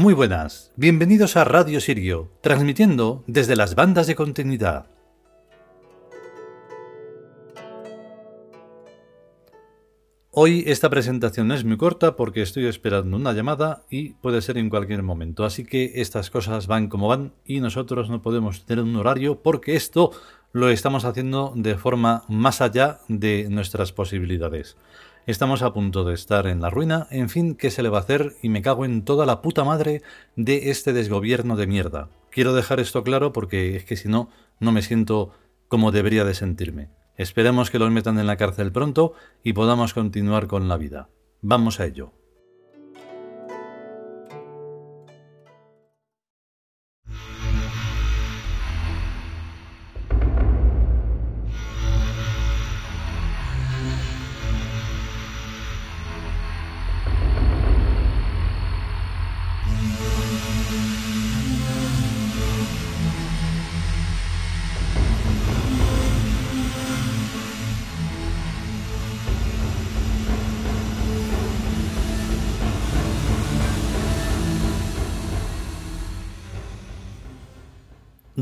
Muy buenas, bienvenidos a Radio Sirio, transmitiendo desde las bandas de continuidad. Hoy esta presentación es muy corta porque estoy esperando una llamada y puede ser en cualquier momento, así que estas cosas van como van y nosotros no podemos tener un horario porque esto lo estamos haciendo de forma más allá de nuestras posibilidades. Estamos a punto de estar en la ruina, en fin, ¿qué se le va a hacer? Y me cago en toda la puta madre de este desgobierno de mierda. Quiero dejar esto claro porque es que si no, no me siento como debería de sentirme. Esperemos que los metan en la cárcel pronto y podamos continuar con la vida. Vamos a ello.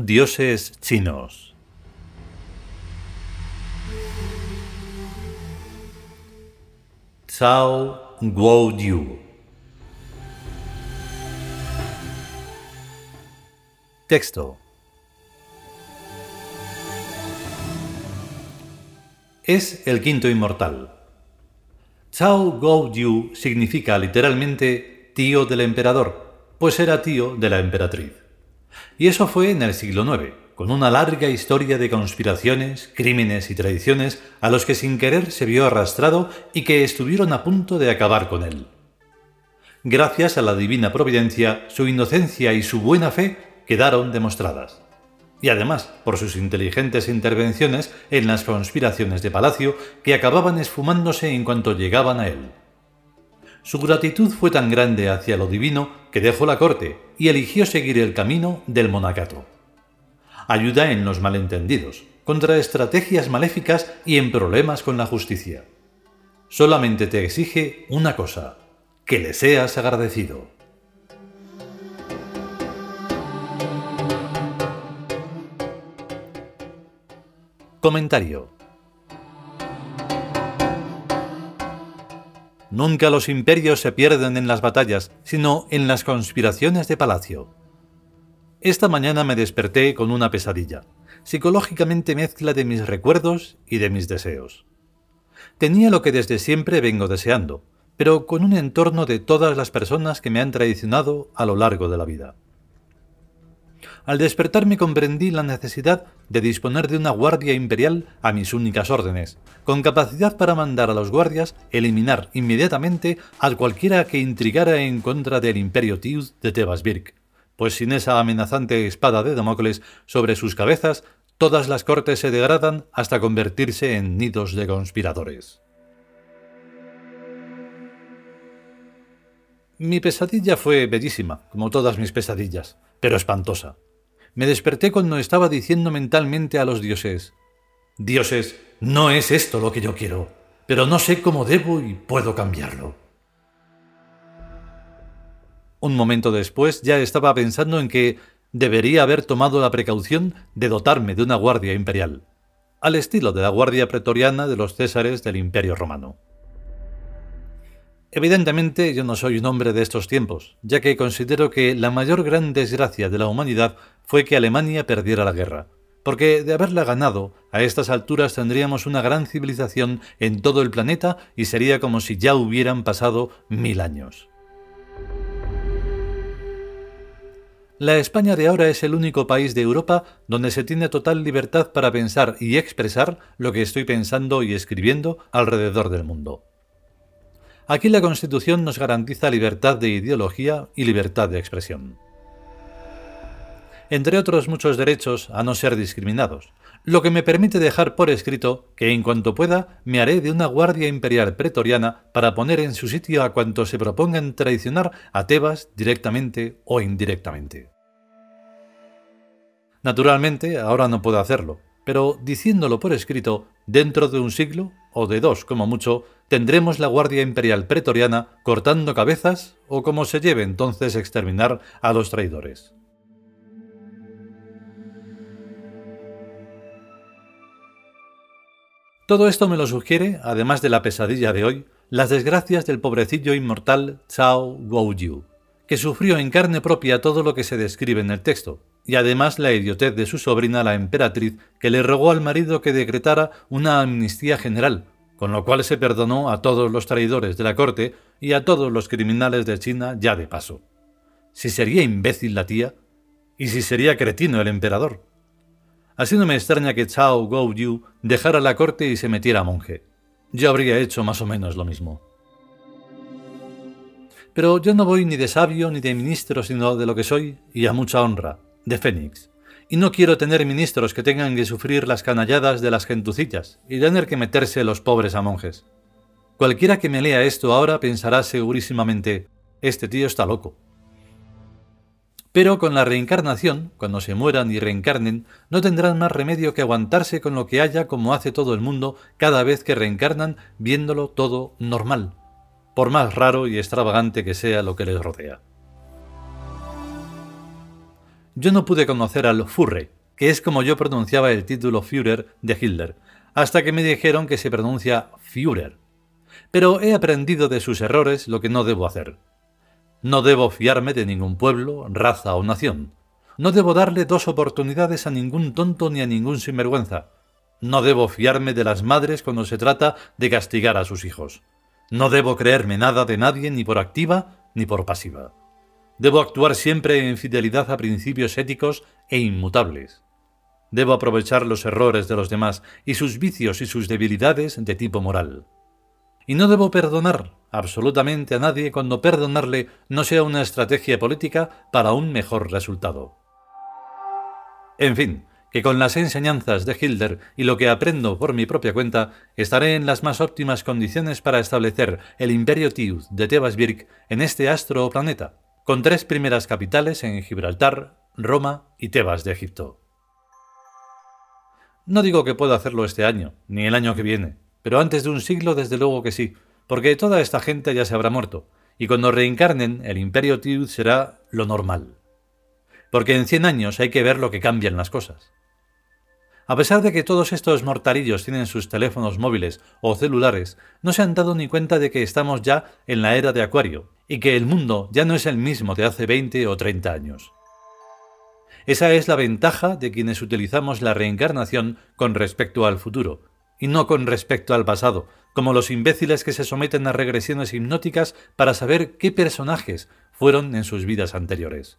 Dioses chinos. Cao Guoyu. Texto. Es el quinto inmortal. Cao Guoyu significa literalmente tío del emperador, pues era tío de la emperatriz. Y eso fue en el siglo IX, con una larga historia de conspiraciones, crímenes y tradiciones a los que sin querer se vio arrastrado y que estuvieron a punto de acabar con él. Gracias a la divina providencia, su inocencia y su buena fe quedaron demostradas. Y además por sus inteligentes intervenciones en las conspiraciones de palacio que acababan esfumándose en cuanto llegaban a él. Su gratitud fue tan grande hacia lo divino que dejó la corte y eligió seguir el camino del monacato. Ayuda en los malentendidos, contra estrategias maléficas y en problemas con la justicia. Solamente te exige una cosa, que le seas agradecido. Comentario Nunca los imperios se pierden en las batallas, sino en las conspiraciones de palacio. Esta mañana me desperté con una pesadilla, psicológicamente mezcla de mis recuerdos y de mis deseos. Tenía lo que desde siempre vengo deseando, pero con un entorno de todas las personas que me han traicionado a lo largo de la vida. Al despertarme comprendí la necesidad de disponer de una guardia imperial a mis únicas órdenes, con capacidad para mandar a los guardias eliminar inmediatamente a cualquiera que intrigara en contra del imperio Tiud de Tebasbirk, pues sin esa amenazante espada de Damocles sobre sus cabezas, todas las cortes se degradan hasta convertirse en nidos de conspiradores. Mi pesadilla fue bellísima, como todas mis pesadillas, pero espantosa me desperté cuando estaba diciendo mentalmente a los dioses, Dioses, no es esto lo que yo quiero, pero no sé cómo debo y puedo cambiarlo. Un momento después ya estaba pensando en que debería haber tomado la precaución de dotarme de una guardia imperial, al estilo de la guardia pretoriana de los césares del Imperio Romano. Evidentemente yo no soy un hombre de estos tiempos, ya que considero que la mayor gran desgracia de la humanidad fue que Alemania perdiera la guerra, porque de haberla ganado, a estas alturas tendríamos una gran civilización en todo el planeta y sería como si ya hubieran pasado mil años. La España de ahora es el único país de Europa donde se tiene total libertad para pensar y expresar lo que estoy pensando y escribiendo alrededor del mundo. Aquí la Constitución nos garantiza libertad de ideología y libertad de expresión. Entre otros muchos derechos a no ser discriminados, lo que me permite dejar por escrito que en cuanto pueda me haré de una guardia imperial pretoriana para poner en su sitio a cuantos se propongan traicionar a Tebas directamente o indirectamente. Naturalmente, ahora no puedo hacerlo, pero diciéndolo por escrito, dentro de un siglo o de dos como mucho, tendremos la Guardia Imperial Pretoriana cortando cabezas o como se lleve entonces exterminar a los traidores. Todo esto me lo sugiere, además de la pesadilla de hoy, las desgracias del pobrecillo inmortal Chao Guoyu, que sufrió en carne propia todo lo que se describe en el texto, y además la idiotez de su sobrina la emperatriz, que le rogó al marido que decretara una amnistía general, con lo cual se perdonó a todos los traidores de la corte y a todos los criminales de China ya de paso. Si sería imbécil la tía, y si sería cretino el emperador. Así no me extraña que Chao Guo dejara la corte y se metiera monje. Yo habría hecho más o menos lo mismo. Pero yo no voy ni de sabio ni de ministro, sino de lo que soy, y a mucha honra, de Fénix. Y no quiero tener ministros que tengan que sufrir las canalladas de las gentucillas y tener que meterse los pobres a monjes. Cualquiera que me lea esto ahora pensará segurísimamente, este tío está loco. Pero con la reencarnación, cuando se mueran y reencarnen, no tendrán más remedio que aguantarse con lo que haya como hace todo el mundo cada vez que reencarnan viéndolo todo normal, por más raro y extravagante que sea lo que les rodea. Yo no pude conocer al Furre, que es como yo pronunciaba el título Führer de Hitler, hasta que me dijeron que se pronuncia Führer. Pero he aprendido de sus errores lo que no debo hacer. No debo fiarme de ningún pueblo, raza o nación. No debo darle dos oportunidades a ningún tonto ni a ningún sinvergüenza. No debo fiarme de las madres cuando se trata de castigar a sus hijos. No debo creerme nada de nadie ni por activa ni por pasiva. Debo actuar siempre en fidelidad a principios éticos e inmutables. Debo aprovechar los errores de los demás y sus vicios y sus debilidades de tipo moral. Y no debo perdonar absolutamente a nadie cuando perdonarle no sea una estrategia política para un mejor resultado. En fin, que con las enseñanzas de Hilder y lo que aprendo por mi propia cuenta, estaré en las más óptimas condiciones para establecer el imperio Tiud de Tebasbirk en este astro o planeta, con tres primeras capitales en Gibraltar, Roma y Tebas de Egipto. No digo que pueda hacerlo este año, ni el año que viene, pero antes de un siglo desde luego que sí, porque toda esta gente ya se habrá muerto, y cuando reencarnen el imperio Tiud será lo normal. Porque en cien años hay que ver lo que cambian las cosas. A pesar de que todos estos mortarillos tienen sus teléfonos móviles o celulares, no se han dado ni cuenta de que estamos ya en la era de Acuario, y que el mundo ya no es el mismo de hace 20 o 30 años. Esa es la ventaja de quienes utilizamos la reencarnación con respecto al futuro, y no con respecto al pasado, como los imbéciles que se someten a regresiones hipnóticas para saber qué personajes fueron en sus vidas anteriores.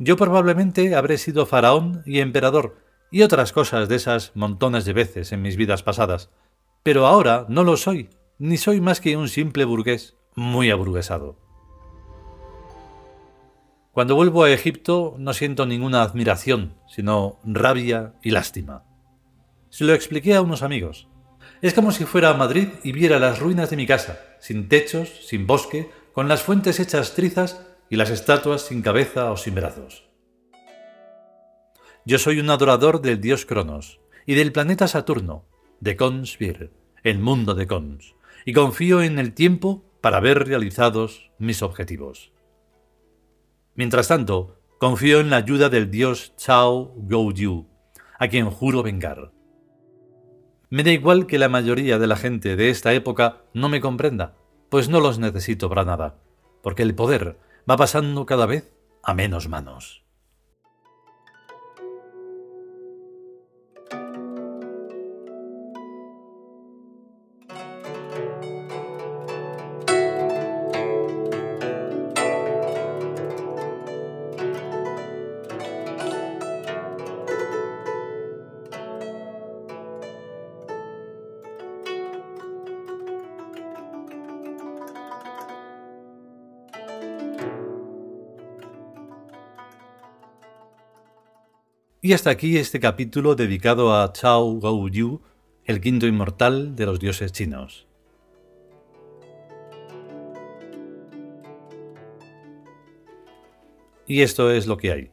Yo probablemente habré sido faraón y emperador, y otras cosas de esas montones de veces en mis vidas pasadas, pero ahora no lo soy, ni soy más que un simple burgués muy aburguesado. Cuando vuelvo a Egipto no siento ninguna admiración, sino rabia y lástima. Se lo expliqué a unos amigos. Es como si fuera a Madrid y viera las ruinas de mi casa, sin techos, sin bosque, con las fuentes hechas trizas y las estatuas sin cabeza o sin brazos. Yo soy un adorador del dios Cronos y del planeta Saturno, de Consvir, el mundo de Cons, y confío en el tiempo para ver realizados mis objetivos. Mientras tanto, confío en la ayuda del dios Chao Gouyu, a quien juro vengar. Me da igual que la mayoría de la gente de esta época no me comprenda, pues no los necesito para nada, porque el poder va pasando cada vez a menos manos. Y hasta aquí este capítulo dedicado a Chao Yu, el quinto inmortal de los dioses chinos. Y esto es lo que hay.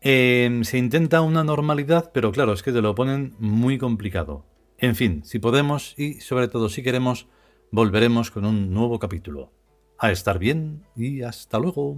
Em, se intenta una normalidad, pero claro, es que te lo ponen muy complicado. En fin, si podemos y sobre todo si queremos, volveremos con un nuevo capítulo. A estar bien y hasta luego.